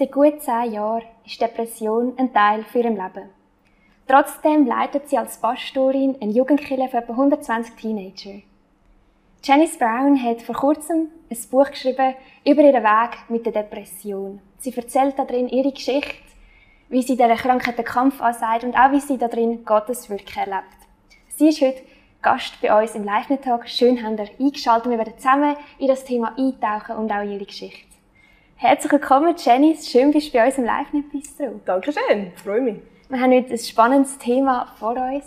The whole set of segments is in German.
Seit gut zehn Jahren ist Depression ein Teil für ihrem Leben. Trotzdem leitet sie als Pastorin eine Jugendkille für etwa 120 Teenager. Janice Brown hat vor kurzem ein Buch geschrieben über ihren Weg mit der Depression. Sie erzählt darin ihre Geschichte, wie sie dieser Krankheit den Kampf ansagt und auch wie sie darin Gottes Wirken erlebt. Sie ist heute Gast bei uns im Live-Talk. Schön, habt ihr eingeschaltet. Wir werden zusammen in das Thema eintauchen und auch ihre Geschichte. Herzlich willkommen, Janice. Schön, bist du bei uns im Live-Bistro. Dankeschön, freue mich. Wir haben heute ein spannendes Thema vor uns.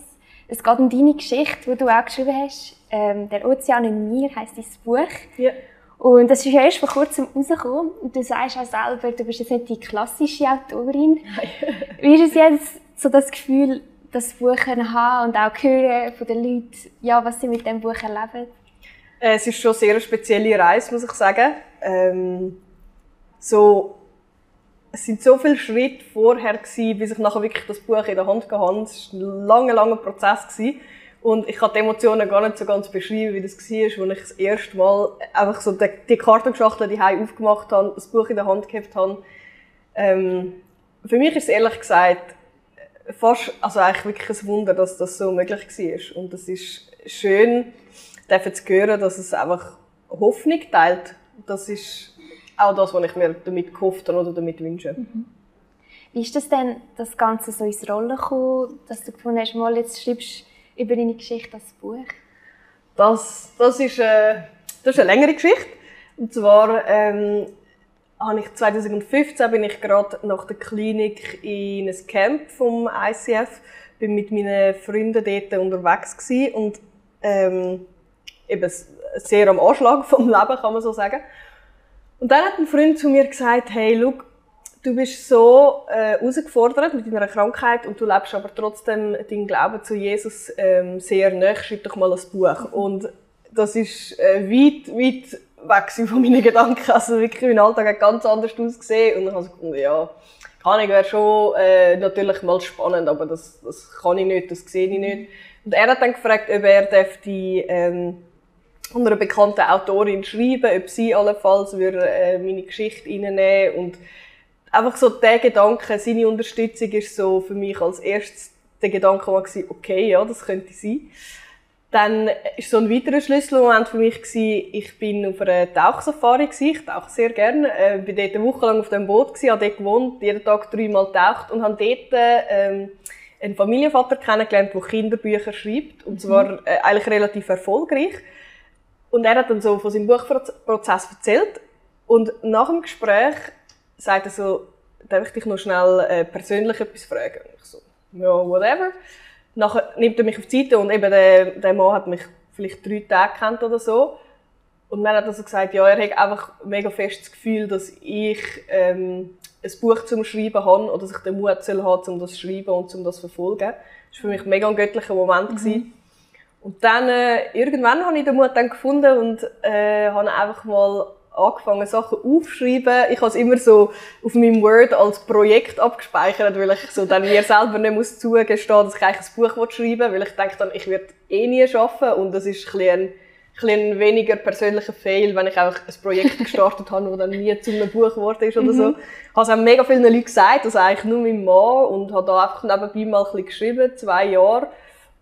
Es geht um deine Geschichte, die du auch geschrieben hast. Ähm, «Der Ozean in mir» heisst dein Buch. Ja. Und das ist ja erst vor kurzem rausgekommen. Und du sagst auch selber, du bist jetzt nicht die klassische Autorin. Wie ist es jetzt so das Gefühl, das Buch haben und auch hören von den Leuten, ja, was sie mit dem Buch erleben? Äh, es ist schon eine sehr spezielle Reise, muss ich sagen. Ähm, so, es sind so viele Schritte vorher gewesen, bis ich nachher wirklich das Buch in der Hand hatte. Es war ein langer, langer Prozess gewesen. Und ich kann die Emotionen gar nicht so ganz beschreiben, wie das war, als ich das erste Mal einfach so die, die Kartenschachtel die aufgemacht habe, das Buch in der Hand gehabt habe. Ähm, für mich ist es ehrlich gesagt fast, also eigentlich wirklich ein Wunder, dass das so möglich war. Und es ist schön, zu hören, dass es einfach Hoffnung teilt. Das ist auch das, was ich mir damit gehofft habe oder damit wünsche. Mhm. Wie ist das denn, das Ganze so ins Rollen gekommen, dass du gefunden hast, mal jetzt schreibst über deine Geschichte als Buch? Das, das, ist, äh, das ist eine längere Geschichte. Und zwar ähm, habe ich 2015 bin ich gerade nach der Klinik in ein Camp vom ICF, bin mit meinen Freunden dort unterwegs gewesen und ähm, eben sehr am Anschlag vom Leben, kann man so sagen. Und dann hat ein Freund zu mir gesagt, hey, look, du bist so äh, herausgefordert mit deiner Krankheit und du lebst aber trotzdem deinen Glauben zu Jesus ähm, sehr nah, schreib doch mal ein Buch. Und das ist äh, weit, weit weg von meinen Gedanken. Also wirklich, mein Alltag hat ganz anders ausgesehen. Und dann habe ich gedacht, ja, kann ich, wäre schon äh, natürlich mal spannend, aber das, das kann ich nicht, das sehe ich nicht. Und er hat dann gefragt, ob er die ähm, einer bekannten Autorin schreiben, ob sie allenfalls würde, äh, meine Geschichte reinnehmen und einfach so der Gedanke, seine Unterstützung ist so für mich als erstes der Gedanke war, okay, ja, das könnte sein. Dann ist so ein weiterer Schlüsselmoment für mich gewesen, ich bin auf einer Tauchsafari gewesen, ich tauche sehr gerne, äh, bin dort eine Woche lang auf dem Boot gewesen, habe dort gewohnt, jeden Tag dreimal taucht und habe dort ähm, einen Familienvater kennengelernt, der Kinderbücher schreibt und zwar äh, eigentlich relativ erfolgreich. Und er hat dann so von seinem Buchprozess erzählt und nach dem Gespräch sagt er so, darf ich dich noch schnell äh, persönlich etwas fragen? Und ich so, ja, whatever. Nachher nimmt er mich auf die Seite und eben der, der Mann hat mich vielleicht drei Tage kennt oder so. Und man hat also gesagt, ja, er hat einfach mega fest das Gefühl, dass ich ähm, ein Buch zum Schreiben habe oder dass ich den Mut soll haben, um das zu schreiben und um das zu verfolgen. Das war für mich mega ein göttlicher Moment. Mhm. Und dann, äh, irgendwann habe ich den Mut dann gefunden und äh, habe einfach mal angefangen, Sachen aufzuschreiben. Ich habe es immer so auf meinem Word als Projekt abgespeichert, weil ich so dann mir selber nicht muss zugestehen, dass ich eigentlich ein Buch schreiben will, weil ich denke dann, ich werde eh nie schaffen und das ist ein, ein, ein weniger persönlicher Fail, wenn ich einfach ein Projekt gestartet habe, das dann nie zu einem Buch geworden ist oder so. Mhm. Ich habe es auch mega vielen Leuten gesagt, also eigentlich nur meinem Mann und habe da einfach nebenbei mal ein bisschen geschrieben, zwei Jahre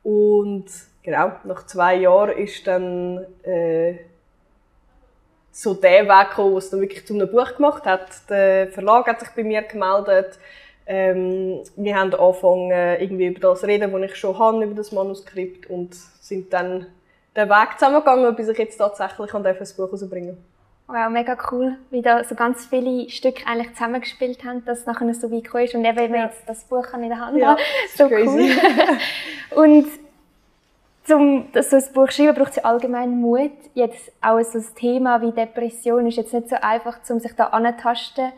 und genau, nach zwei Jahren ist dann äh, so der Weg gekommen, was dann wirklich zu einem Buch gemacht hat. Der Verlag hat sich bei mir gemeldet. Ähm, wir haben angefangen, irgendwie über das reden, was ich schon habe, über das Manuskript und sind dann den Weg zusammengegangen, bis ich jetzt tatsächlich an das Buch herausbringen Wow, mega cool, wie da so ganz viele Stücke eigentlich zusammengespielt haben, dass es nachher so weit gekommen ist und eben ja. jetzt das Buch in der Hand ja, habe. So cool. und um so ein Buch zu schreiben, braucht es allgemein Mut. Jetzt auch so ein Thema wie Depression ist jetzt nicht so einfach, um sich da anzutasten.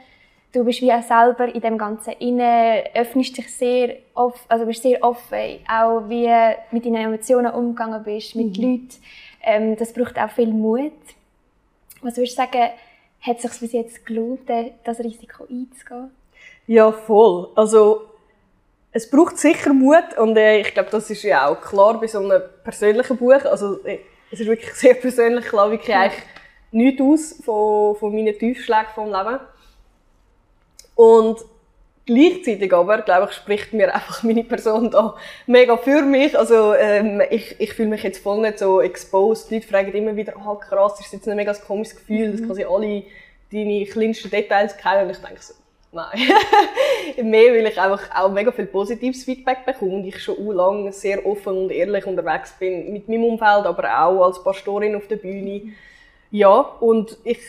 Du bist wie auch selber in dem Ganzen inne, öffnest dich sehr offen, also bist sehr offen, auch wie mit deinen Emotionen umgegangen bist, mit mhm. Leuten. Ähm, das braucht auch viel Mut. Was würdest du sagen, hat es sich bis jetzt gelohnt, das Risiko einzugehen? Ja, voll. Also es braucht sicher Mut und äh, ich glaube, das ist ja auch klar bei so einem persönlichen Buch. Also äh, es ist wirklich sehr persönlich, glaube ich, eigentlich nichts aus von, von meinen Tiefschlägen vom Leben. Und Gleichzeitig aber, glaube ich, spricht mir einfach meine Person da mega für mich. Also, ähm, ich, ich fühle mich jetzt voll nicht so exposed. Die Leute fragen immer wieder, ah, oh, krass, ist jetzt ein mega komisches Gefühl, dass mhm. quasi alle deine kleinsten Details kennen. Und ich denke so, nein. Mehr, weil ich einfach auch mega viel positives Feedback bekomme und ich schon lange sehr offen und ehrlich unterwegs bin mit meinem Umfeld, aber auch als Pastorin auf der Bühne. Ja, und ich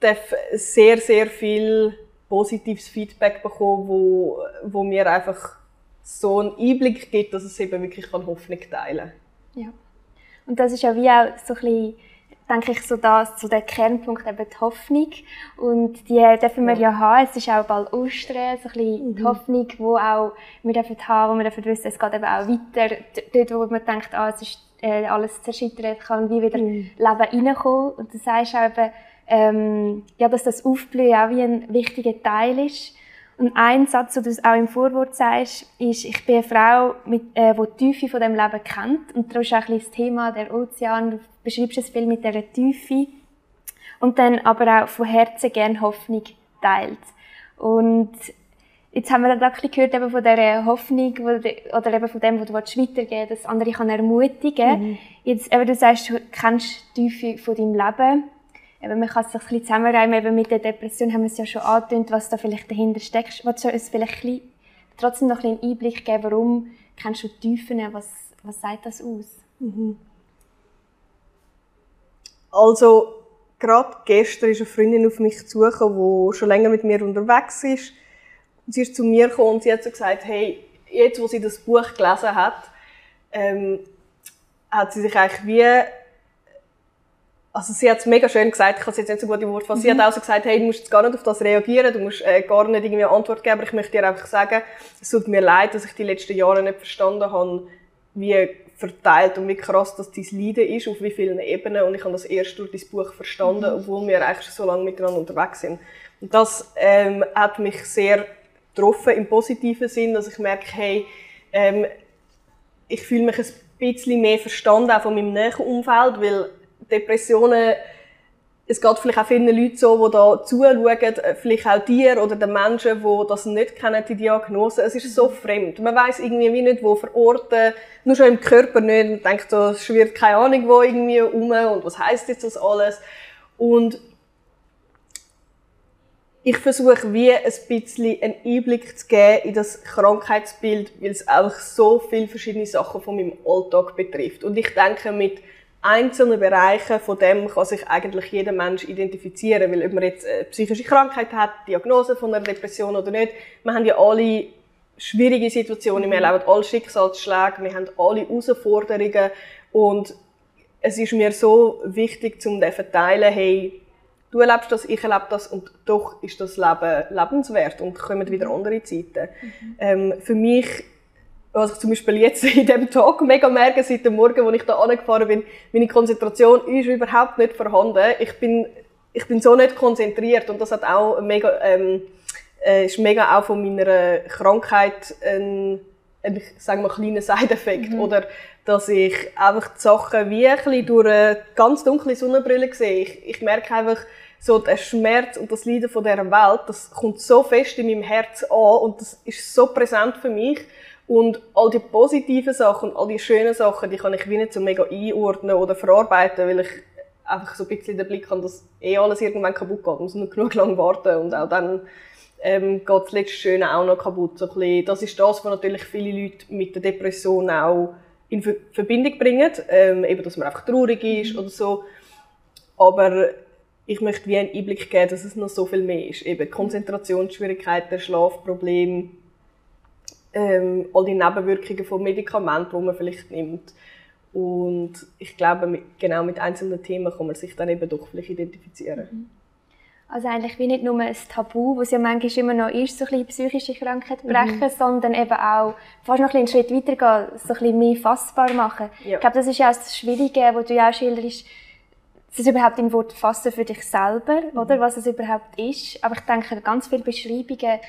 darf sehr, sehr viel positives Feedback bekommen, wo, wo mir einfach so einen Einblick gibt, dass es eben wirklich Hoffnung teilen kann. Ja. Und das ist ja wie auch so ein bisschen, denke ich, so das, so der Kernpunkt eben die Hoffnung. Und die dürfen wir ja, ja haben. Es ist auch bald Ostern, so ein bisschen mhm. die Hoffnung, die auch wir dürfen haben, wir dürfen wissen, es geht eben auch weiter. Dort, wo man denkt, ah, es ist äh, alles zerschüttert, kann wie wieder mhm. Leben reinkommen. Und du sagst auch eben, ähm, ja, dass das Aufblühen auch wie ein wichtiger Teil ist. Und ein Satz, den du auch im Vorwort sagst, ist, ich bin eine Frau, mit, äh, die die Tiefe von dem Leben kennt. Und das ist auch ein das Thema, der Ozean. Du beschreibst es viel mit dieser Tiefe. Und dann aber auch von Herzen gerne Hoffnung teilt. Und jetzt haben wir dann ein bisschen gehört eben von dieser Hoffnung oder eben von dem, was du weitergeben willst, dass andere kann ermutigen mhm. Jetzt, eben, du sagst, du kennst die Tiefe von deinem Leben eben, man kann es sich ein bisschen zusammenreimen. Eben mit der Depression haben wir es ja schon angetönt, was da vielleicht dahinter steckt. Willst du uns vielleicht ein bisschen, trotzdem noch ein einen Einblick geben, warum kennst du Tiefen? Was, was sagt das aus? Mhm. Also, gerade gestern ist eine Freundin auf mich zugekommen, die schon länger mit mir unterwegs ist. sie ist zu mir gekommen und sie hat so gesagt, hey, jetzt, wo sie das Buch gelesen hat, ähm, hat sie sich eigentlich wie also sie hat es mega schön gesagt, ich habe es jetzt nicht so gut im Wort fassen. Mhm. Sie hat auch so gesagt, hey, du musst jetzt gar nicht auf das reagieren, du musst äh, gar nicht irgendwie eine Antwort geben, aber ich möchte dir einfach sagen, es tut mir leid, dass ich die letzten Jahre nicht verstanden habe, wie verteilt und wie krass das dein Leiden ist, auf wie vielen Ebenen und ich habe das erst durch dein Buch verstanden, mhm. obwohl wir eigentlich schon so lange miteinander unterwegs sind. Und das ähm, hat mich sehr getroffen im positiven Sinn, dass ich merke, hey, ähm, ich fühle mich ein bisschen mehr verstanden, auch von meinem näheren Umfeld, weil Depressionen, es geht vielleicht auch vielen Leuten so, die da zuschauen, äh, vielleicht auch dir oder den Menschen, die das nicht kennen, die Diagnose. Es ist so fremd. Man weiß irgendwie wie nicht, wo verorten, nur schon im Körper nicht. Man denkt so, es schwirrt keine Ahnung wo irgendwie um und was heißt jetzt das alles? Und ich versuche wie ein bisschen einen Einblick zu geben in das Krankheitsbild, weil es auch so viele verschiedene Sachen von meinem Alltag betrifft. Und ich denke, mit einzelnen Bereichen von dem kann sich eigentlich jeder Mensch identifizieren, weil ob man jetzt eine psychische Krankheit hat, Diagnose von einer Depression oder nicht, wir haben ja alle schwierige Situationen, wir erleben alle Schicksalsschläge, wir haben alle Herausforderungen und es ist mir so wichtig, zum zu teilen, hey, du erlebst das, ich erlebe das und doch ist das Leben lebenswert und kommen wieder andere Zeiten. Mhm. Ähm, für mich was ich zum Beispiel jetzt in diesem Tag mega merke, seit dem Morgen, als ich da angefahren bin, meine Konzentration ist überhaupt nicht vorhanden. Ich bin, ich bin so nicht konzentriert und das hat auch mega, ähm, äh, ist mega auch von meiner Krankheit ein, ein ich sage mal, kleiner Side-Effekt. Mhm. Oder, dass ich einfach die Sachen wie ein bisschen durch eine ganz dunkle Sonnenbrille sehe. Ich, ich merke einfach, so der Schmerz und das Leiden von dieser Welt, das kommt so fest in meinem Herz an und das ist so präsent für mich. Und all die positiven Sachen und all die schönen Sachen, die kann ich wie nicht so mega einordnen oder verarbeiten, weil ich einfach so ein bisschen den Blick habe, dass eh alles irgendwann kaputt geht. Man muss nur genug lang warten und auch dann ähm, geht das letzte Schöne auch noch kaputt. So ein bisschen, das ist das, was natürlich viele Leute mit der Depression auch in Verbindung bringen. Ähm, eben, dass man einfach traurig ist oder so. Aber ich möchte wie einen Einblick geben, dass es noch so viel mehr ist. Eben Konzentrationsschwierigkeiten, Schlafprobleme, ähm, all die Nebenwirkungen von Medikamenten, die man vielleicht nimmt. Und ich glaube, mit, genau mit einzelnen Themen kann man sich dann eben doch vielleicht identifizieren. Mhm. Also eigentlich wie nicht nur ein Tabu, was ja manchmal immer noch ist, so ein bisschen psychische Krankheit mhm. brechen, mhm. sondern eben auch fast noch einen Schritt weitergehen, so ein bisschen mehr fassbar machen. Ja. Ich glaube, das ist ja auch das Schwierige, was du ja auch schilderst, das überhaupt in Wort fassen für dich selber, mhm. oder was es überhaupt ist. Aber ich denke, ganz viele Beschreibungen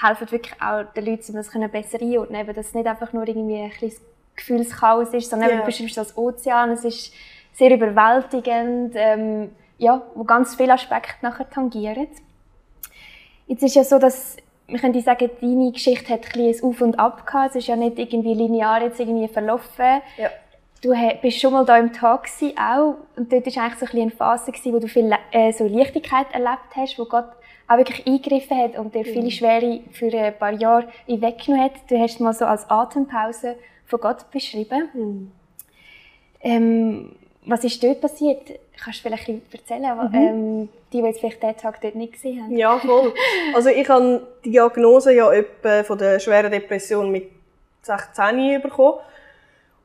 helfen wirklich auch den Leuten, um das besser einordnen können. Dass es nicht einfach nur irgendwie ein kleines Gefühlschaos ist, sondern yeah. du beschreibst das Ozean. Es ist sehr überwältigend, ähm, ja, wo ganz viele Aspekte nachher tangieren. Jetzt ist ja so, dass man könnte sagen, deine Geschichte hat ein, ein Auf und Ab gehabt. Es ist ja nicht irgendwie linear jetzt irgendwie verlaufen. Ja. Du bist schon mal da im Tag auch. Und dort war eigentlich so ein eine Phase, gewesen, wo du viel äh, so Leichtigkeit erlebt hast, wo Gott auch wirklich eingegriffen hat und dir viele mhm. Schwere für ein paar Jahre weggenommen hat. Du hast es mal so als Atempause von Gott beschrieben. Mhm. Ähm, was ist dort passiert? Kannst du vielleicht erzählen, mhm. ähm, die, die jetzt vielleicht diesen Tag dort nicht gesehen haben? Ja, voll. Also ich habe die Diagnose ja etwa von der schweren Depression mit 16 bekommen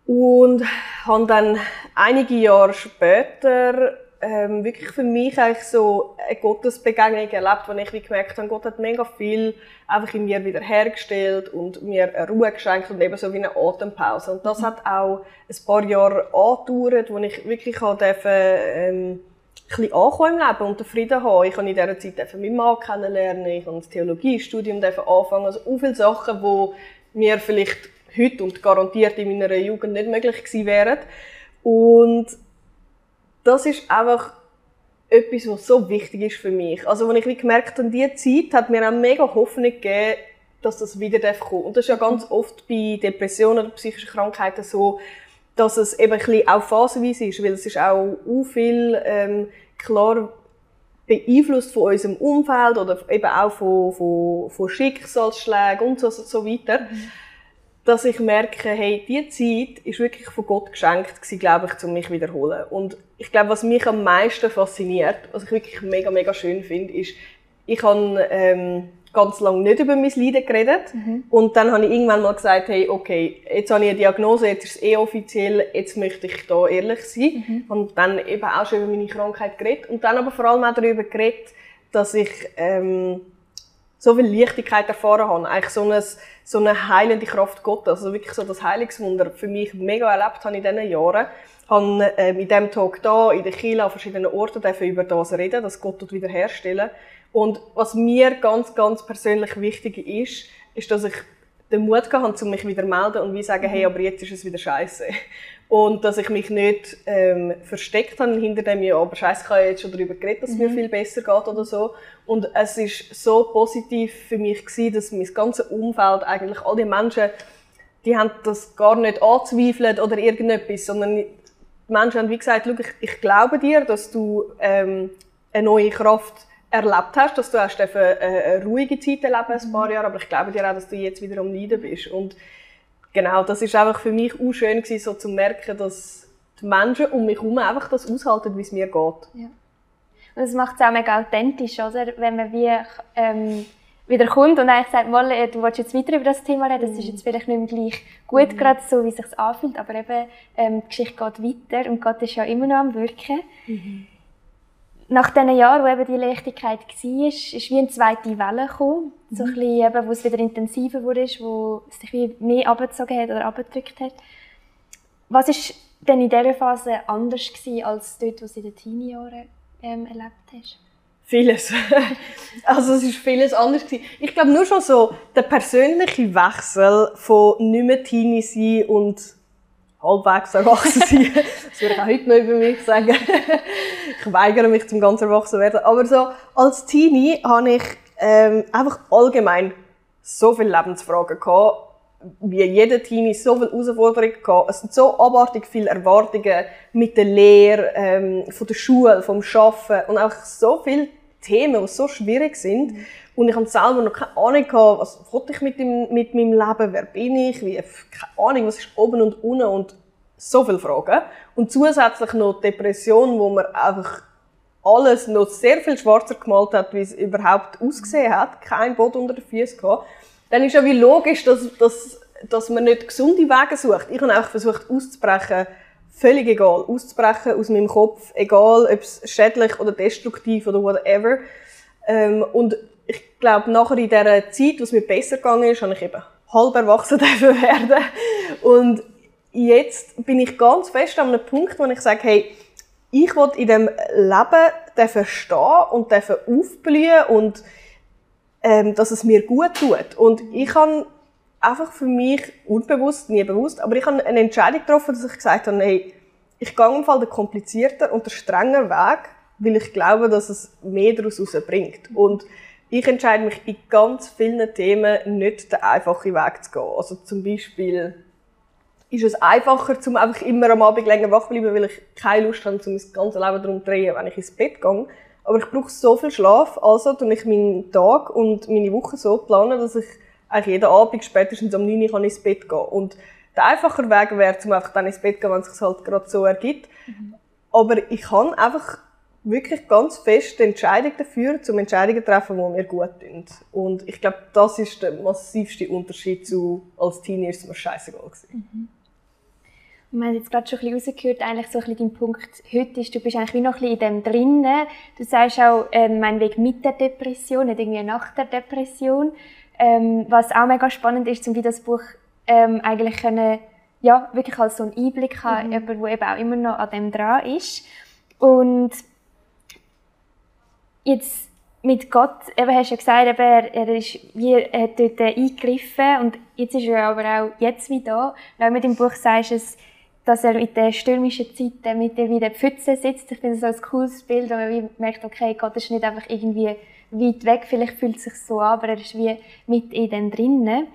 und habe dann einige Jahre später ähm, wirklich für mich eigentlich so eine Gottesbegegnung erlebt, wo ich wie gemerkt habe, Gott hat mega viel einfach in mir wieder hergestellt und mir eine Ruhe geschenkt und eben so wie eine Atempause. Und das hat auch ein paar Jahre angedauert, wo ich wirklich durfte, ähm, ein bisschen ankommen im Leben und den Frieden haben. Ich habe in dieser Zeit meinen Mann kennenlernen, ich habe das Theologiestudium anfangen, also auch viele Sachen, die mir vielleicht heute und garantiert in meiner Jugend nicht möglich gewesen wären. Und das ist einfach etwas, was so wichtig ist für mich. Also, als ich gemerkt habe, diese Zeit hat mir auch mega Hoffnung gegeben, dass das wieder kommen Und das ist ja ganz oft bei Depressionen oder psychischen Krankheiten so, dass es eben ein bisschen auch phasenweise ist, weil es ist auch viel ähm, klar beeinflusst von unserem Umfeld oder eben auch von, von, von Schicksalsschlägen und so, so weiter. Mhm dass ich merke, hey, diese Zeit ist wirklich von Gott geschenkt gewesen, glaube ich, um mich wiederholen. Und ich glaube, was mich am meisten fasziniert, was ich wirklich mega, mega schön finde, ist, ich habe ähm, ganz lange nicht über mein Leiden geredet. Mhm. Und dann habe ich irgendwann mal gesagt, hey, okay, jetzt habe ich eine Diagnose, jetzt ist es eh offiziell, jetzt möchte ich da ehrlich sein. Mhm. Und dann eben auch schon über meine Krankheit geredet. Und dann aber vor allem auch darüber geredet, dass ich ähm, so viel Leichtigkeit erfahren habe. Eigentlich so eine, so eine heilende Kraft Gottes. Also wirklich so das Heilungswunder für mich mega erlebt habe in diesen Jahren. Ich habe ähm, in diesem Tag hier in der Kirche an verschiedenen Orten über das reden, dass Gott dort wiederherstellen. Und was mir ganz, ganz persönlich wichtig ist, ist, dass ich den Mut gehabt um mich wieder zu melden und wie sagen, hey, aber jetzt ist es wieder scheiße. Und dass ich mich nicht ähm, versteckt habe hinter dem, ja, aber scheiße, ich habe jetzt schon darüber geredet, dass es mir mhm. viel besser geht oder so. Und es ist so positiv für mich gewesen, dass mein ganzes Umfeld, eigentlich all die Menschen, die haben das gar nicht angezweifelt oder irgendetwas, sondern die Menschen haben wie gesagt, ich, ich glaube dir, dass du ähm, eine neue Kraft erlebt hast, dass du hast eine, eine ruhige Zeit erlebt, ein paar mhm. Jahre, aber ich glaube dir auch, dass du jetzt wieder am Leiden bist. Und genau, das ist einfach für mich auch schön gewesen, so zu merken, dass die Menschen um mich herum einfach das aushalten, wie es mir geht. Ja. Und das macht es auch mega authentisch, oder? Wenn man wie ähm, wieder kommt und eigentlich sagt, mal, du willst jetzt weiter über das Thema reden, das ist jetzt vielleicht nicht mehr gleich gut, mhm. gerade so, wie es sich anfühlt, aber eben, ähm, die Geschichte geht weiter und Gott ist ja immer noch am Wirken. Mhm nach diesen Jahren, wo eben die Leichtigkeit war, ist, wie eine zweite Welle gekommen. Mhm. So ein bisschen, eben, wo es wieder intensiver wurde, wo es sich wie mehr abgezogen hat oder abgedrückt hat. Was war denn in dieser Phase anders gewesen, als dort, was du in den Teenie-Jahren ähm, erlebt hast? Vieles. also es ist vieles anders gewesen. Ich glaube nur schon so der persönliche Wechsel von nicht mehr Teenie sein und halbwegs erwachsen sein. das würde ich auch heute noch über mich sagen. ich weigere mich zum ganz erwachsen werden. Aber so, als Teenie habe ich ähm, einfach allgemein so viele Lebensfragen gehabt, wie jeder Teenie so viele Herausforderungen gehabt. Es sind so abartig viele Erwartungen mit der Lehre, ähm, von der Schule, vom Arbeiten und auch so viele Themen, die so schwierig sind. Und ich habe selber noch keine Ahnung gehabt, was wollte ich mit, dem, mit meinem Leben, wer bin ich, wie, keine Ahnung, was ist oben und unten und so viele Fragen. Und zusätzlich noch Depression, wo man einfach alles noch sehr viel schwarzer gemalt hat, wie es überhaupt ausgesehen hat, kein Boden unter den Füßen gehabt. Dann ist ja wie logisch, dass, dass, dass man nicht gesunde Wege sucht. Ich habe einfach versucht auszubrechen, völlig egal, auszubrechen aus meinem Kopf, egal ob es schädlich oder destruktiv oder whatever. Ähm, und ich glaube, nachher in dieser Zeit, wo es mir besser gegangen ist, habe ich eben halb erwachsen werden. Und jetzt bin ich ganz fest an einem Punkt, wo ich sage, hey, ich will in dem Leben stehen und aufblühen und ähm, dass es mir gut tut. Und ich habe einfach für mich unbewusst, nie bewusst, aber ich habe eine Entscheidung getroffen, dass ich gesagt habe, hey, ich gehe im Fall den komplizierten und den strengen Weg, weil ich glaube, dass es mehr daraus bringt. Und ich entscheide mich in ganz vielen Themen nicht den einfachen Weg zu gehen. Also zum Beispiel ist es einfacher, zum einfach immer am Abend länger wach bleiben, weil ich keine Lust habe, um mein ganzes Leben darum zu drehen, wenn ich ins Bett gehe. Aber ich brauche so viel Schlaf, also tue ich meinen Tag und meine Woche so planen, dass ich eigentlich jeden Abend spätestens um 9 Uhr ins Bett gehen kann. Und der einfache Weg wäre, um einfach dann ins Bett gehen, wenn es sich halt gerade so ergibt. Mhm. Aber ich kann einfach wirklich ganz fest Entscheidungen dafür, zum Entscheidungen treffen, die mir gut tun. Und ich glaube, das ist der massivste Unterschied zu, als Teenie ist es mir scheißegal gewesen. Mhm. Und wir haben jetzt gerade schon ein bisschen rausgehört, eigentlich so ein bisschen dein Punkt heute ist, du bist eigentlich wie noch ein bisschen in dem drinnen. Du sagst auch, ähm, mein Weg mit der Depression, nicht irgendwie nach der Depression. Ähm, was auch mega spannend ist, um wie das Buch ähm, eigentlich können, ja, wirklich als so einen Einblick haben, mhm. jemand, der eben auch immer noch an dem dran ist. Und jetzt mit Gott, eben hast du ja gesagt, eben, er, er, ist, wie, er hat dort eingegriffen und jetzt ist er aber auch jetzt wieder da. Und mit dem Buch sagst du dass er in den stürmischen Zeiten mit dir wieder Pfütze sitzt. Ich finde das ein cooles Bild, wo man merkt, okay, Gott ist nicht einfach irgendwie weit weg, vielleicht fühlt es sich so an, aber er ist wie mit in den drinnen.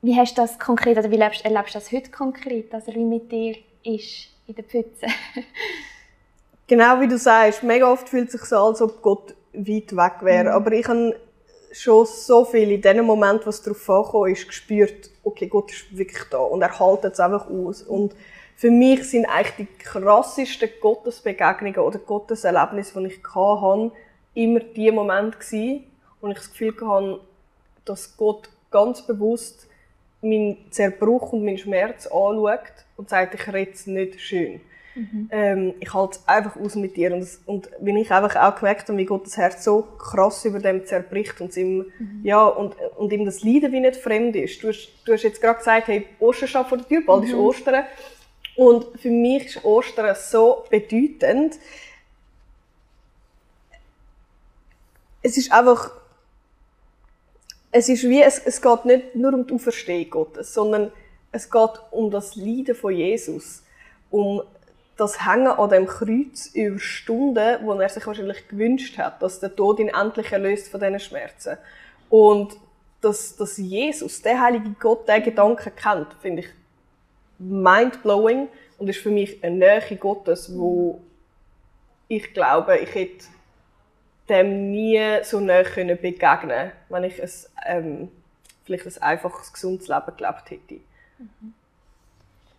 Wie hast du das konkret, oder wie erlebst, erlebst du das heute konkret, dass er wie mit dir ist in der Pfütze? genau wie du sagst, mega oft fühlt es sich so an, als ob Gott weit weg wäre. Mhm. Aber ich habe schon so viel in dem Moment, was darauf angekommen ist, gespürt, okay, Gott ist wirklich da und er hält es einfach aus. Und für mich sind eigentlich die krassesten Gottesbegegnungen oder Gotteserlebnisse, die ich hatte, immer die Momente gewesen, wo ich das Gefühl hatte, dass Gott ganz bewusst meinen Zerbruch und meinen Schmerz anschaut und sagt, ich rede es nicht schön. Mhm. Ähm, ich halte es einfach aus mit dir. Und, und wenn ich einfach auch gemerkt habe, wie Gott das Herz so krass über dem zerbricht und ihm, mhm. ja, und, und ihm das Leiden wie nicht fremd ist. Du hast, du hast jetzt gerade gesagt, hey, Ostern steht vor der Tür, bald mhm. ist Ostern. Und für mich ist Ostern so bedeutend. Es ist einfach, es ist wie, es, es geht nicht nur um die Auferstehung Gottes, sondern es geht um das Leiden von Jesus. Um das Hängen an dem Kreuz über Stunden, wo er sich wahrscheinlich gewünscht hat, dass der Tod ihn endlich erlöst von diesen Schmerzen. Und dass, dass Jesus, der heilige Gott, der Gedanken kennt, finde ich mindblowing und ist für mich eine Nähe Gottes, wo ich glaube, ich hätte dem nie so näher können begegnen wenn ich ein, ähm, vielleicht ein einfaches, gesundes Leben gelebt hätte. Mhm.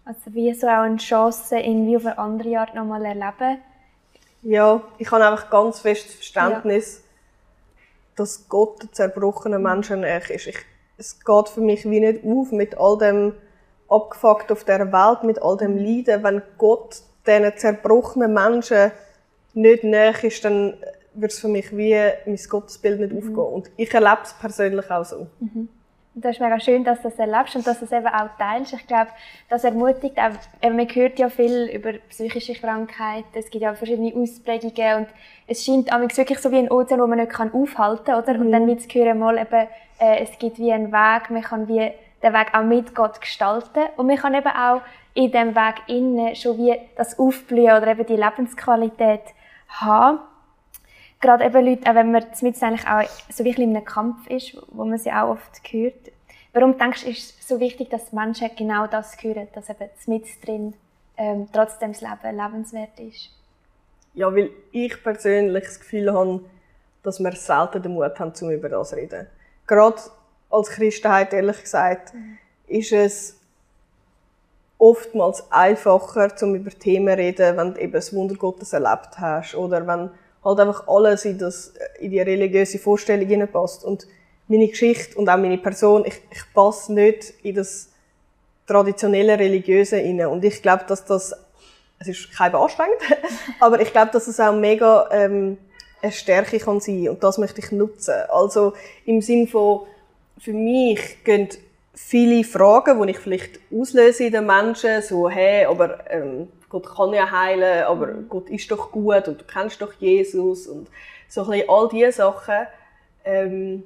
Also wie so auch eine Chance, irgendwie auf eine andere Art nochmal erleben? Ja, ich habe einfach ganz festes Verständnis, ja. dass Gott der zerbrochenen Menschen näher ist. Ich, es geht für mich wie nicht auf mit all dem abgefuckt auf der Welt, mit all dem Leiden. Wenn Gott diesen zerbrochenen Menschen nicht näher ist, dann wird es für mich wie mein Gottesbild nicht mhm. aufgehen. Und ich erlebe es persönlich auch so. Mhm. Und das ist mega schön, dass du das erlebst und dass du es eben auch teilst. Ich glaube, das ermutigt auch, man hört ja viel über psychische Krankheiten, es gibt ja verschiedene Ausprägungen und es scheint wirklich so wie ein Ozean, wo man nicht aufhalten kann, oder? Mhm. Und dann wird es hören mal eben, äh, es gibt wie einen Weg, man kann wie den Weg auch mit Gott gestalten und man kann eben auch in dem Weg innen schon wie das Aufblühen oder eben die Lebensqualität haben gerade eben Leute, auch wenn man mit eigentlich auch so wirklich in einem Kampf ist, wo man sie auch oft hört. Warum denkst du, ist es so wichtig, dass Menschen genau das hören, dass eben mit drin ähm, trotzdem das Leben lebenswert ist? Ja, weil ich persönlich das Gefühl habe, dass wir selten den Mut haben, um über das zu reden. Gerade als Christenheit, ehrlich gesagt, mhm. ist es oftmals einfacher, um über Themen zu reden, wenn du eben das Wunder Gottes erlebt hast oder wenn halt einfach alles in, das, in die religiöse Vorstellung hineinpasst. Und meine Geschichte und auch meine Person, ich, ich passe nicht in das traditionelle Religiöse hinein. Und ich glaube, dass das, es ist kein anstrengend, aber ich glaube, dass es auch mega ähm, eine Stärke kann sein und das möchte ich nutzen. Also im Sinn von, für mich gehen viele Fragen, die ich vielleicht auslöse in den Menschen, so, hey, aber ähm, Gott kann ja heilen, aber mhm. Gott ist doch gut und du kennst doch Jesus und so ein bisschen all diese Sachen. Ähm,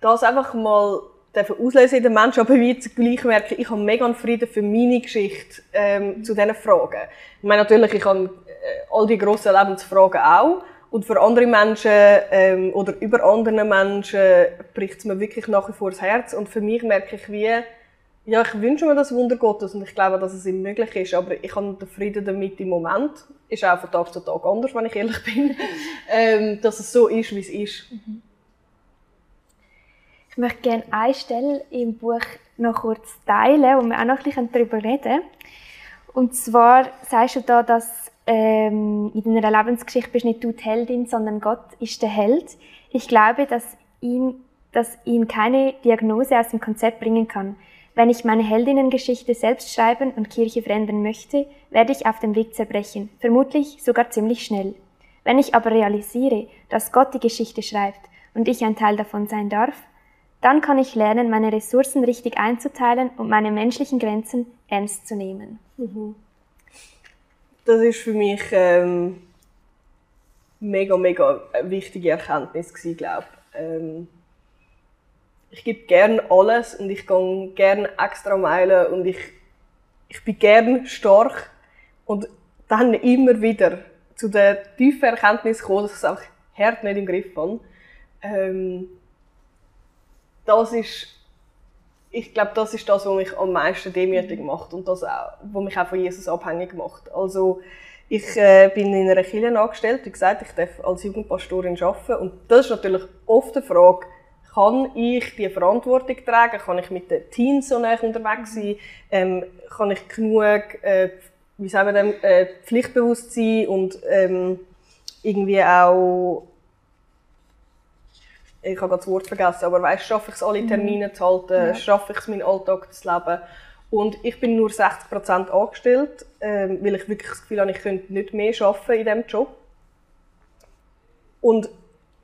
das einfach mal auslösen in den Menschen, aber wie gleich merke ich habe mega einen Frieden für meine Geschichte ähm, zu diesen Fragen. Ich meine natürlich, ich habe äh, all die grossen Lebensfragen auch Und für andere Menschen ähm, oder über andere Menschen bricht es mir wirklich nach wie vor das Herz. Und für mich merke ich wie, ja, ich wünsche mir das Wunder Gottes und ich glaube, dass es ihm möglich ist, aber ich habe den Frieden damit im Moment. Ist auch von Tag zu Tag anders, wenn ich ehrlich bin, ähm, dass es so ist, wie es ist. Ich möchte gerne eine Stelle im Buch noch kurz teilen, wo wir auch noch ein bisschen darüber reden können. Und zwar sagst du da, dass ähm, in deiner Lebensgeschichte bist nicht du die Heldin, sondern Gott ist der Held. Ich glaube, dass ihn, dass ihn keine Diagnose aus dem Konzept bringen kann. Wenn ich meine Heldinnengeschichte selbst schreiben und Kirche verändern möchte, werde ich auf dem Weg zerbrechen, vermutlich sogar ziemlich schnell. Wenn ich aber realisiere, dass Gott die Geschichte schreibt und ich ein Teil davon sein darf, dann kann ich lernen, meine Ressourcen richtig einzuteilen und meine menschlichen Grenzen ernst zu nehmen. Mhm. Das ist für mich ähm, mega, mega wichtige Erkenntnis glaube ähm, ich gebe gern alles und ich gehe gern extra Meilen und ich, ich bin gern stark und dann immer wieder zu der tiefen Erkenntnis gekommen, dass ich es einfach hart nicht im Griff habe. Ähm, das ist, ich glaube, das ist das, was mich am meisten demütig macht und das auch, was mich auch von Jesus abhängig macht. Also, ich äh, bin in einer Kirche angestellt, wie gesagt, ich darf als Jugendpastorin arbeiten und das ist natürlich oft eine Frage, kann ich die Verantwortung tragen? Kann ich mit den Teams so nah unterwegs sein? Ähm, kann ich genug, äh, wie sagen wir dem, äh, pflichtbewusst sein und ähm, irgendwie auch ich habe das Wort vergessen, aber weißt, schaffe ich es, alle mhm. Termine zu halten, ja. schaffe ich es, meinen Alltag zu leben. Und ich bin nur 60% angestellt, ähm, weil ich wirklich das Gefühl habe, ich könnte nicht mehr arbeiten in diesem Job. Und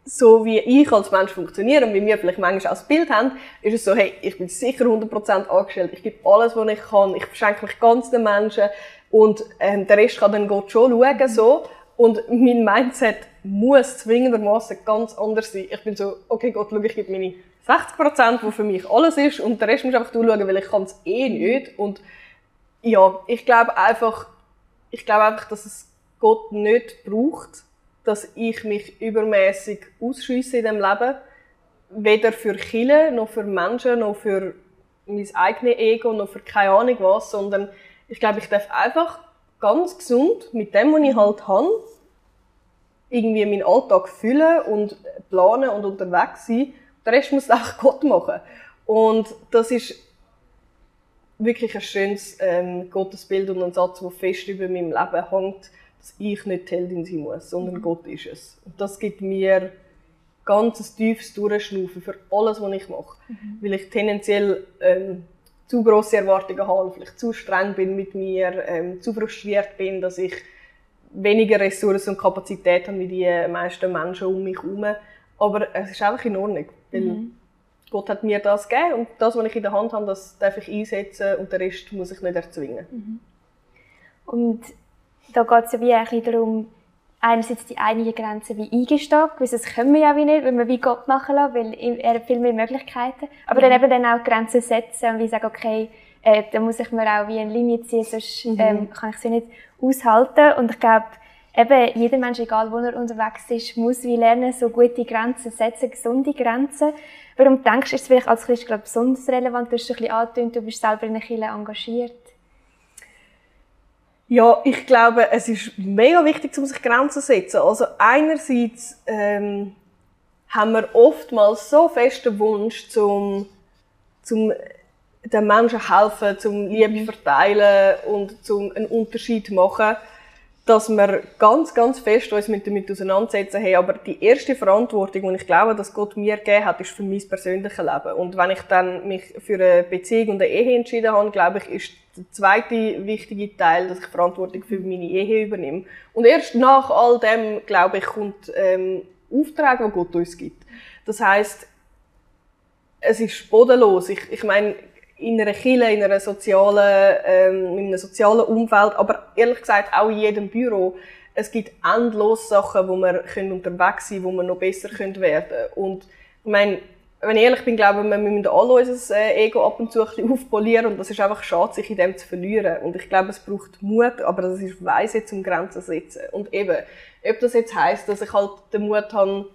so wie ich als Mensch funktioniere und wie wir vielleicht manchmal auch das Bild haben, ist es so, hey, ich bin sicher 100% angestellt, ich gebe alles, was ich kann, ich verschenke mich ganz den Menschen und ähm, der Rest kann dann Gott schon schauen, so. Und mein Mindset muss zwingendermaßen ganz anders sein. Ich bin so, okay Gott, schau, ich gebe meine 60%, die für mich alles ist und der Rest muss einfach du schauen, weil ich kann es eh nicht. Und ja, ich glaube einfach, ich glaube einfach, dass es Gott nicht braucht, dass ich mich übermäßig ausschüsse in dem Leben. Weder für Kinder, noch für Menschen, noch für mein eigenes Ego, noch für keine Ahnung was, sondern ich glaube, ich darf einfach ganz gesund mit dem, was ich halt habe, irgendwie meinen Alltag füllen und planen und unterwegs sein. Der Rest muss auch Gott machen. Und das ist wirklich ein schönes ähm, Gottesbild und ein Satz, der fest über meinem Leben hängt dass ich nicht die Heldin sein muss, sondern mhm. Gott ist es. Und das gibt mir ganz ein tiefes Durchschnaufen für alles, was ich mache. Mhm. Weil ich tendenziell ähm, zu grosse Erwartungen habe, vielleicht zu streng bin mit mir, ähm, zu frustriert bin, dass ich weniger Ressourcen und Kapazität habe wie die meisten Menschen um mich herum. Aber es ist einfach in Ordnung, weil mhm. Gott hat mir das gegeben und das, was ich in der Hand habe, das darf ich einsetzen und den Rest muss ich nicht erzwingen. Mhm. Und da geht es ja wie ein darum, einerseits die eigene Grenze wie eingestehen, weil das können wir ja wie nicht, wenn wir wie Gott nachlassen, weil er hat viel mehr Möglichkeiten, aber mhm. dann eben dann auch Grenzen setzen und wie sagen, okay, äh, da muss ich mir auch wie eine Linie ziehen, sonst mhm. ähm, kann ich sie nicht aushalten und ich glaube, eben jeder Mensch, egal wo er unterwegs ist, muss wie lernen, so gute Grenzen setzen, gesunde Grenzen. Warum denkst du, ist es vielleicht als Christ glaub, besonders relevant? Du hast ein bisschen angetönt, du bist selber in der Kirche engagiert. Ja, ich glaube, es ist mega wichtig, um sich Grenzen zu setzen. Also einerseits ähm, haben wir oftmals so festen Wunsch, zum, zum den Menschen helfen, zum Liebe verteilen und zum einen Unterschied machen dass wir ganz, ganz fest uns mit damit auseinandersetzen haben. Aber die erste Verantwortung, die ich glaube, dass Gott mir gegeben hat, ist für mein persönliches Leben. Und wenn ich dann mich für eine Beziehung und eine Ehe entschieden habe, glaube ich, ist der zweite wichtige Teil, dass ich Verantwortung für meine Ehe übernehme. Und erst nach all dem, glaube ich, kommt ähm, Auftrag, den Gott uns gibt. Das heißt, es ist bodenlos. Ich, ich meine, in einer Kille, in einer sozialen, ähm, in einem sozialen Umfeld, aber ehrlich gesagt auch in jedem Büro. Es gibt endlos Sachen, wo wir können unterwegs sein, wo wir noch besser können werden. Und ich meine, wenn ich ehrlich bin, glaube ich, wir müssen alle unser äh, Ego ab und zu ein bisschen aufpolieren und das ist einfach schade, sich in dem zu verlieren. Und ich glaube, es braucht Mut, aber das ist Weise zum Grenzen setzen. Und eben, ob das jetzt heisst, dass ich halt den Mut habe,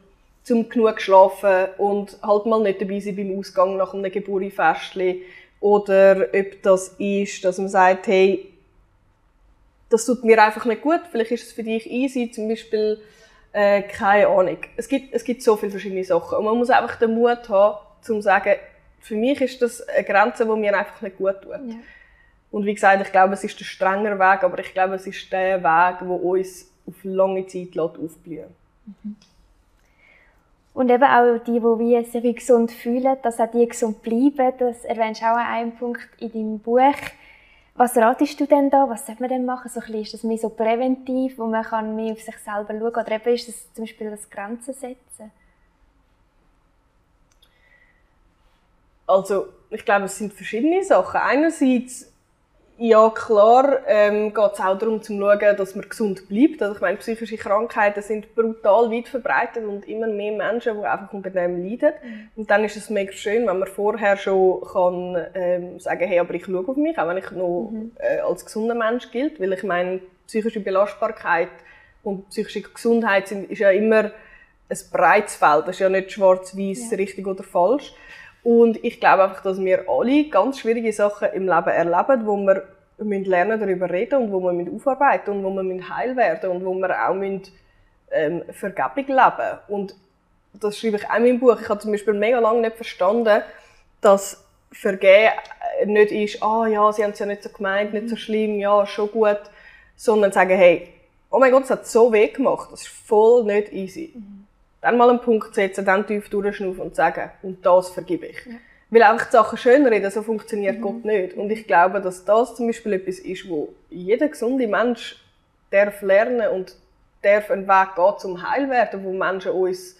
zum genug schlafen und halt mal nicht dabei sein beim Ausgang nach einem Geburtstagsfestchen oder ob das ist, dass man sagt, hey, das tut mir einfach nicht gut, vielleicht ist es für dich easy, zum Beispiel äh, keine Ahnung. Es gibt, es gibt so viele verschiedene Sachen. Und man muss einfach den Mut haben, um zu sagen, für mich ist das eine Grenze, die mir einfach nicht gut tut. Ja. Und wie gesagt, ich glaube, es ist der strengere Weg, aber ich glaube, es ist der Weg, der uns auf lange Zeit aufblühen mhm. Und eben auch die, die wie sich gesund fühlen, dass auch die gesund bleiben, das erwähnst du auch an einem Punkt in deinem Buch. Was ratest du denn da? Was sollte man denn machen? So ein bisschen, ist das mehr so präventiv, wo man kann mehr auf sich selber schauen kann? Oder eben ist das zum Beispiel das Grenzen setzen? Also, ich glaube, es sind verschiedene Sachen. Einerseits ja, klar ähm, geht es auch darum, zu schauen, dass man gesund bleibt. Also ich meine, psychische Krankheiten sind brutal weit verbreitet und immer mehr Menschen, die einfach unter dem leiden. Mhm. Und dann ist es mega schön, wenn man vorher schon kann, ähm, sagen hey, aber ich schaue auf mich, auch wenn ich noch mhm. äh, als gesunder Mensch gilt. Weil ich meine, psychische Belastbarkeit und psychische Gesundheit sind, ist ja immer ein breites Feld. Das ist ja nicht schwarz-weiß, ja. richtig oder falsch. Und ich glaube einfach, dass wir alle ganz schwierige Sachen im Leben erleben, wo wir müssen lernen darüber reden und wo wir aufarbeiten und wo wir heil werden und wo wir auch müssen, ähm, Vergebung leben. Und das schreibe ich auch in meinem Buch. Ich habe zum Beispiel mega lange nicht verstanden, dass Vergehen nicht ist, ah oh, ja, sie haben es ja nicht so gemeint, nicht so schlimm, ja, schon gut, sondern sagen, hey, oh mein Gott, es hat so weh gemacht, das ist voll nicht easy. Mhm dann mal einen Punkt setzen, dann tief durchschnaufen und sagen, und das vergib ich. Ja. Weil einfach die Sachen schönreden, so funktioniert mhm. Gott nicht. Und ich glaube, dass das zum Beispiel etwas ist, wo jeder gesunde Mensch darf lernen und darf einen Weg gehen zum Heilwerden, wo Menschen uns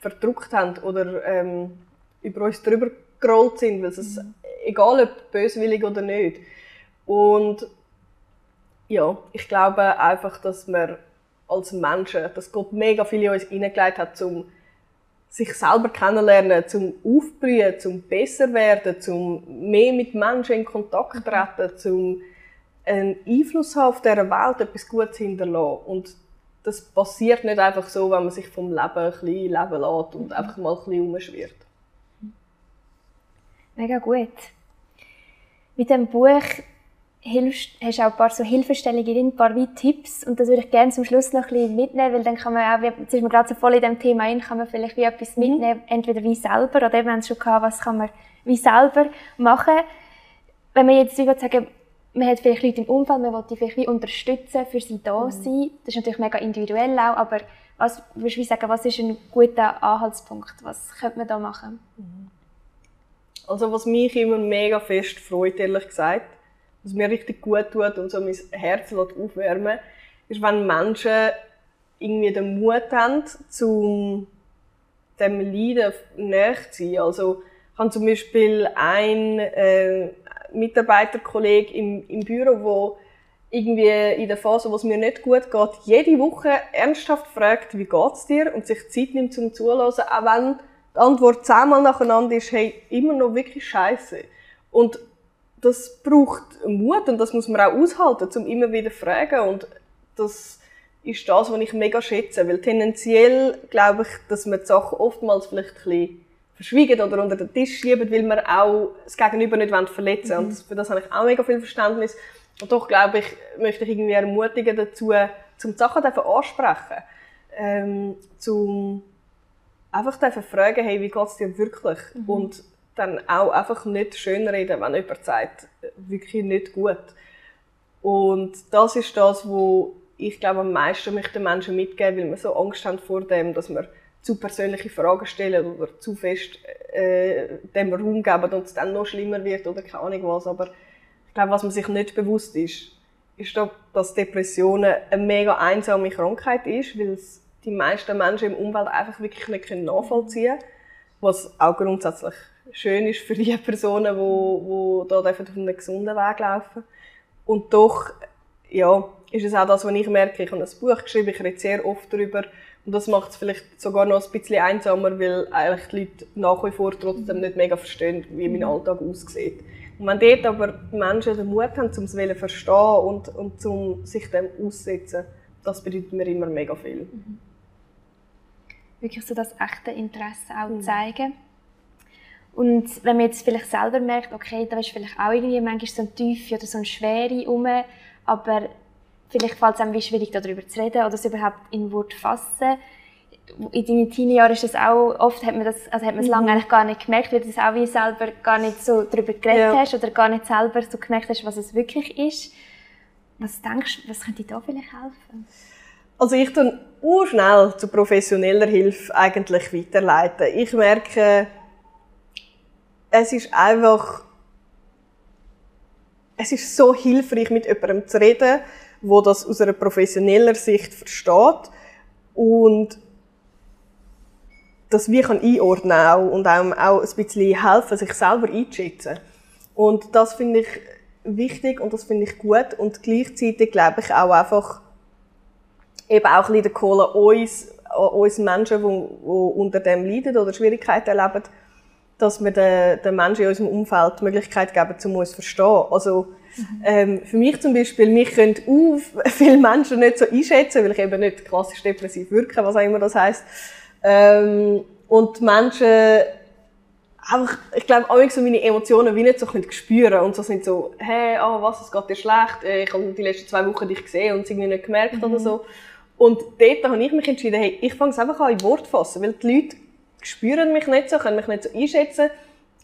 verdruckt haben oder ähm, über uns drüber gerollt sind, weil es mhm. egal ob böswillig oder nicht. Und ja, ich glaube einfach, dass wir als Menschen, dass Gott mega viel in uns hineingelegt hat, um sich selber kennenlernen, zum Aufblühen, zum besser werden, zum mehr mit Menschen in Kontakt treten, zum einen Einfluss haben auf dieser Welt, etwas Gutes hinterlassen. Und das passiert nicht einfach so, wenn man sich vom Leben ein bisschen leben lässt und einfach mal ein bisschen umschwirrt. Mega gut. Mit dem Buch hilfst, hast auch ein paar so Hilfestellungen ein paar wie Tipps und das würde ich gerne zum Schluss noch ein bisschen mitnehmen, weil dann kann man auch, jetzt ist man gerade so voll in dem Thema rein, kann man vielleicht wie etwas mhm. mitnehmen, entweder wie selber oder eben, wenn es schon gehabt, was kann man wie selber machen. Wenn man jetzt wie sagen, man hat vielleicht Leute im Umfeld, man will die vielleicht wie unterstützen, für sie da mhm. sein, das ist natürlich mega individuell auch, aber was würdest du sagen, was ist ein guter Anhaltspunkt, was könnte man da machen? Mhm. Also was mich immer mega fest freut, ehrlich gesagt, was mir richtig gut tut und so mein Herz aufwärmen ist, wenn Menschen irgendwie den Mut haben, zum dem Leiden näher zu sein. Also, ich habe zum Beispiel einen äh, Mitarbeiterkollegen im, im Büro, wo irgendwie in der Phase, wo es mir nicht gut geht, jede Woche ernsthaft fragt, wie geht's dir? Und sich Zeit nimmt zum Zuhören, auch wenn die Antwort zehnmal nacheinander ist, hey, immer noch wirklich scheiße. Und das braucht Mut und das muss man auch aushalten, um immer wieder zu fragen. Und das ist das, was ich mega schätze. Weil tendenziell glaube ich, dass man die Sachen oftmals vielleicht ein bisschen verschwiegen oder unter den Tisch schieben, weil man auch das Gegenüber nicht verletzen. Mhm. Und für das habe ich auch mega viel Verständnis. Und doch glaube ich, möchte ich irgendwie ermutigen dazu, zum die Sachen ansprechen. Ähm, zum einfach fragen, hey, wie geht es dir wirklich? Mhm. Und dann auch einfach nicht schönreden, wenn jemand sagt, wirklich nicht gut. Und das ist das, wo ich glaube, am meisten möchte den Menschen mitgeben, weil wir so Angst haben vor dem, dass wir zu persönliche Fragen stellen oder zu fest äh, dem Raum geben und es dann noch schlimmer wird oder keine Ahnung was. Aber ich glaube, was man sich nicht bewusst ist, ist, dass Depressionen eine mega einsame Krankheit ist, weil es die meisten Menschen im Umfeld einfach wirklich nicht nachvollziehen können, was auch grundsätzlich schön ist für die Personen, die, die da auf einen gesunden Weg laufen. Und doch, ja, ist es auch das, was ich merke. Ich habe ein Buch geschrieben, ich rede sehr oft darüber. Und das macht es vielleicht sogar noch ein bisschen einsamer, weil eigentlich die Leute nach wie vor trotzdem nicht mega verstehen, wie mein Alltag aussieht. Und wenn dort aber die Menschen den Mut haben, um es zu verstehen und, und um sich dem auszusetzen, das bedeutet mir immer mega viel. Mhm. Wirklich so das echte Interesse auch mhm. zeigen. Und wenn man jetzt vielleicht selber merkt, okay, da ist vielleicht auch irgendwie manchmal so ein Tiefe oder so ein Schwere rum, aber vielleicht fällt es einem wie schwierig, darüber zu reden oder es überhaupt in Wort zu fassen. In deinen Teenie-Jahren ist das auch, oft hat man das, also hat man es mhm. lange eigentlich gar nicht gemerkt, weil du es auch wie selber gar nicht so darüber geredet ja. hast oder gar nicht selber so gemerkt hast, was es wirklich ist. Was denkst du, was könnte da vielleicht helfen? Also ich tue schnell zu professioneller Hilfe eigentlich weiterleiten. Ich merke, es ist einfach, es ist so hilfreich, mit jemandem zu reden, wo das aus einer professioneller Sicht versteht und das wie kann einordnen auch und einem auch ein bisschen helfen, sich selber einzuschätzen. Und das finde ich wichtig und das finde ich gut und gleichzeitig glaube ich auch einfach eben auch ein bisschen der Kohle uns, uns Menschen, die, die unter dem leiden oder Schwierigkeiten erleben, dass wir den, den Menschen in unserem Umfeld die Möglichkeit geben, um uns zu verstehen. Also, ähm, für mich zum Beispiel, mich können auch viele Menschen nicht so einschätzen, weil ich eben nicht klassisch depressiv wirke, was auch immer das heisst. Ähm, und Menschen einfach, ich glaube, auch so meine Emotionen wie nicht so können spüren und so sind so, hey, oh, was, es geht dir schlecht, äh, ich habe die letzten zwei Wochen dich gesehen und es irgendwie nicht gemerkt mhm. oder so. Und dort habe ich mich entschieden, hey, ich fange es einfach an in Wort fassen, weil die Leute spüren mich nicht so, können mich nicht so einschätzen.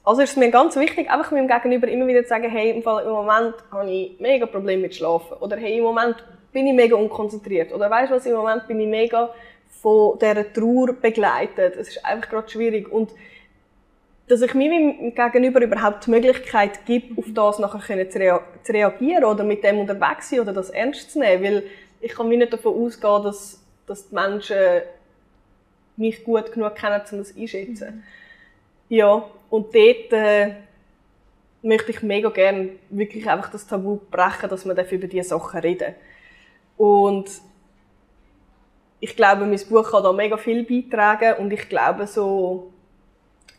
Also ist es mir ganz wichtig, einfach meinem Gegenüber immer wieder zu sagen, hey, im, Fall, im Moment habe ich mega Probleme mit Schlafen. Oder hey, im Moment bin ich mega unkonzentriert. Oder weißt du was, im Moment bin ich mega von dieser Trauer begleitet. Es ist einfach gerade schwierig. Und dass ich mir Gegenüber überhaupt die Möglichkeit gebe, auf das nachher zu, rea zu reagieren oder mit dem unterwegs sein oder das ernst zu nehmen. Weil ich kann mir nicht davon ausgehen, dass, dass die Menschen mich gut genug kennen, um das einschätzen. Mhm. Ja, und dort äh, möchte ich mega gerne wirklich einfach das Tabu brechen, dass man über diese Sachen reden Und ich glaube, mein Buch kann da mega viel beitragen und ich glaube so,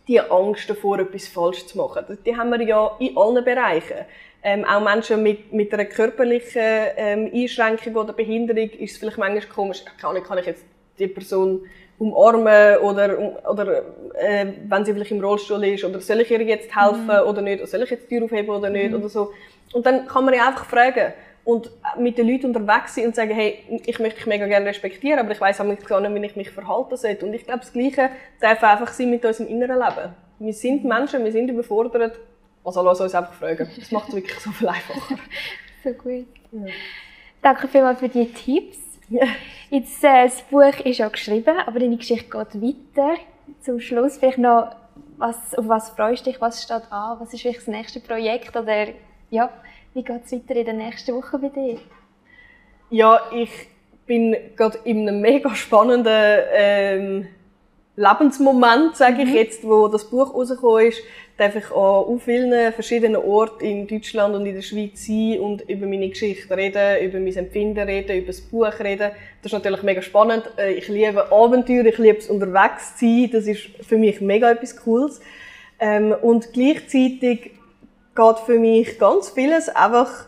die Angst davor, etwas falsch zu machen, die haben wir ja in allen Bereichen. Ähm, auch Menschen mit, mit einer körperlichen ähm, Einschränkung oder Behinderung ist es vielleicht manchmal komisch, kann ich, kann ich jetzt die Person umarmen oder, oder äh, wenn sie vielleicht im Rollstuhl ist oder soll ich ihr jetzt helfen mhm. oder nicht, oder soll ich jetzt die Tür aufheben oder nicht mhm. oder so. Und dann kann man ja einfach fragen und mit den Leuten unterwegs sein und sagen, hey, ich möchte dich mega gerne respektieren, aber ich weiß auch nicht, wie ich mich verhalten sollte. Und ich glaube, das Gleiche darf einfach sein mit unserem inneren Leben. Wir sind Menschen, wir sind überfordert, also lass uns einfach fragen. Das macht es wirklich so viel einfacher. so gut. Ja. Danke vielmals für die Tipps. Jetzt, äh, das Buch ist ja geschrieben, aber deine Geschichte geht weiter. Zum Schluss vielleicht noch, was, auf was freust du dich, was steht an, was ist vielleicht das nächste Projekt oder ja, wie geht es weiter in der nächsten Woche bei dir? Ja, ich bin gerade in einem mega spannenden ähm, Lebensmoment, sage ich mhm. jetzt, wo das Buch rausgekommen ist, darf ich auch auf vielen verschiedenen Orten in Deutschland und in der Schweiz sein und über meine Geschichte reden, über mein Empfinden reden, über das Buch reden. Das ist natürlich mega spannend. Äh, ich liebe Abenteuer, ich liebe es unterwegs zu sein. Das ist für mich mega etwas Cooles. Ähm, und gleichzeitig geht für mich ganz vieles einfach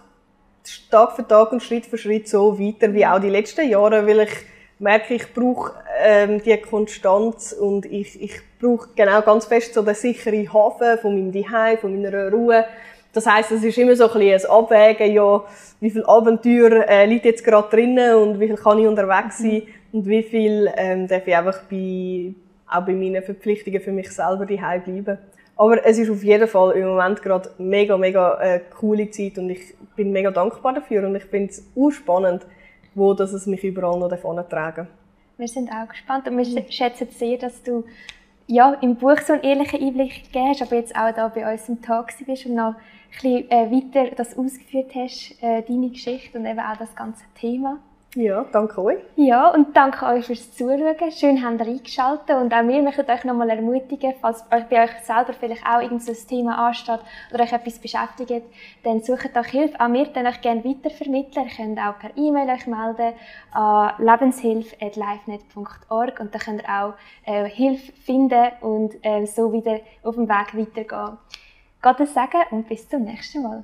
Tag für Tag und Schritt für Schritt so weiter wie auch die letzten Jahre, weil ich merke, ich brauche ähm, die Konstanz und ich, ich brauche genau ganz fest so den sicheren Hafen von meinem Zuhause, von meiner Ruhe. Das heißt, es ist immer so ein, bisschen ein Abwägen, ja, wie viel Abenteuer äh, liegt jetzt gerade drinnen und wie viel kann ich unterwegs sein und wie viel ähm, darf ich einfach bei, auch bei meinen Verpflichtungen für mich selber daheim bleiben. Aber es ist auf jeden Fall im Moment gerade mega, mega äh, coole Zeit und ich bin mega dankbar dafür und ich finde es spannend, wo das es mich überall noch davon tragen. Wir sind auch gespannt und wir schätzen sehr, dass du ja, im Buch so einen ehrlichen Einblick gegeben hast, aber jetzt auch da bei uns im Tag bist und noch ein bisschen äh, weiter das ausgeführt hast, äh, deine Geschichte und eben auch das ganze Thema. Ja, danke euch. Ja, und danke euch fürs Zuschauen. Schön habt ihr eingeschaltet und auch wir möchten euch nochmal ermutigen, falls euch bei euch selber vielleicht auch irgendein Thema ansteht oder euch etwas beschäftigt, dann sucht euch Hilfe. Auch wir können euch gerne weitervermitteln. Ihr könnt auch per E-Mail euch melden an lebenshilfe.lifenet.org und dann könnt ihr auch äh, Hilfe finden und äh, so wieder auf dem Weg weitergehen. Gottes Segen und bis zum nächsten Mal.